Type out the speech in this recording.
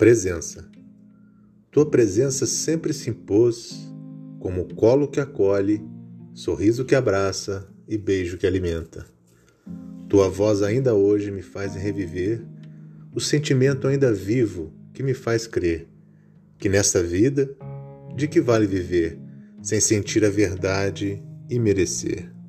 Presença. Tua presença sempre se impôs como colo que acolhe, sorriso que abraça e beijo que alimenta. Tua voz ainda hoje me faz reviver o sentimento ainda vivo que me faz crer que nesta vida, de que vale viver sem sentir a verdade e merecer?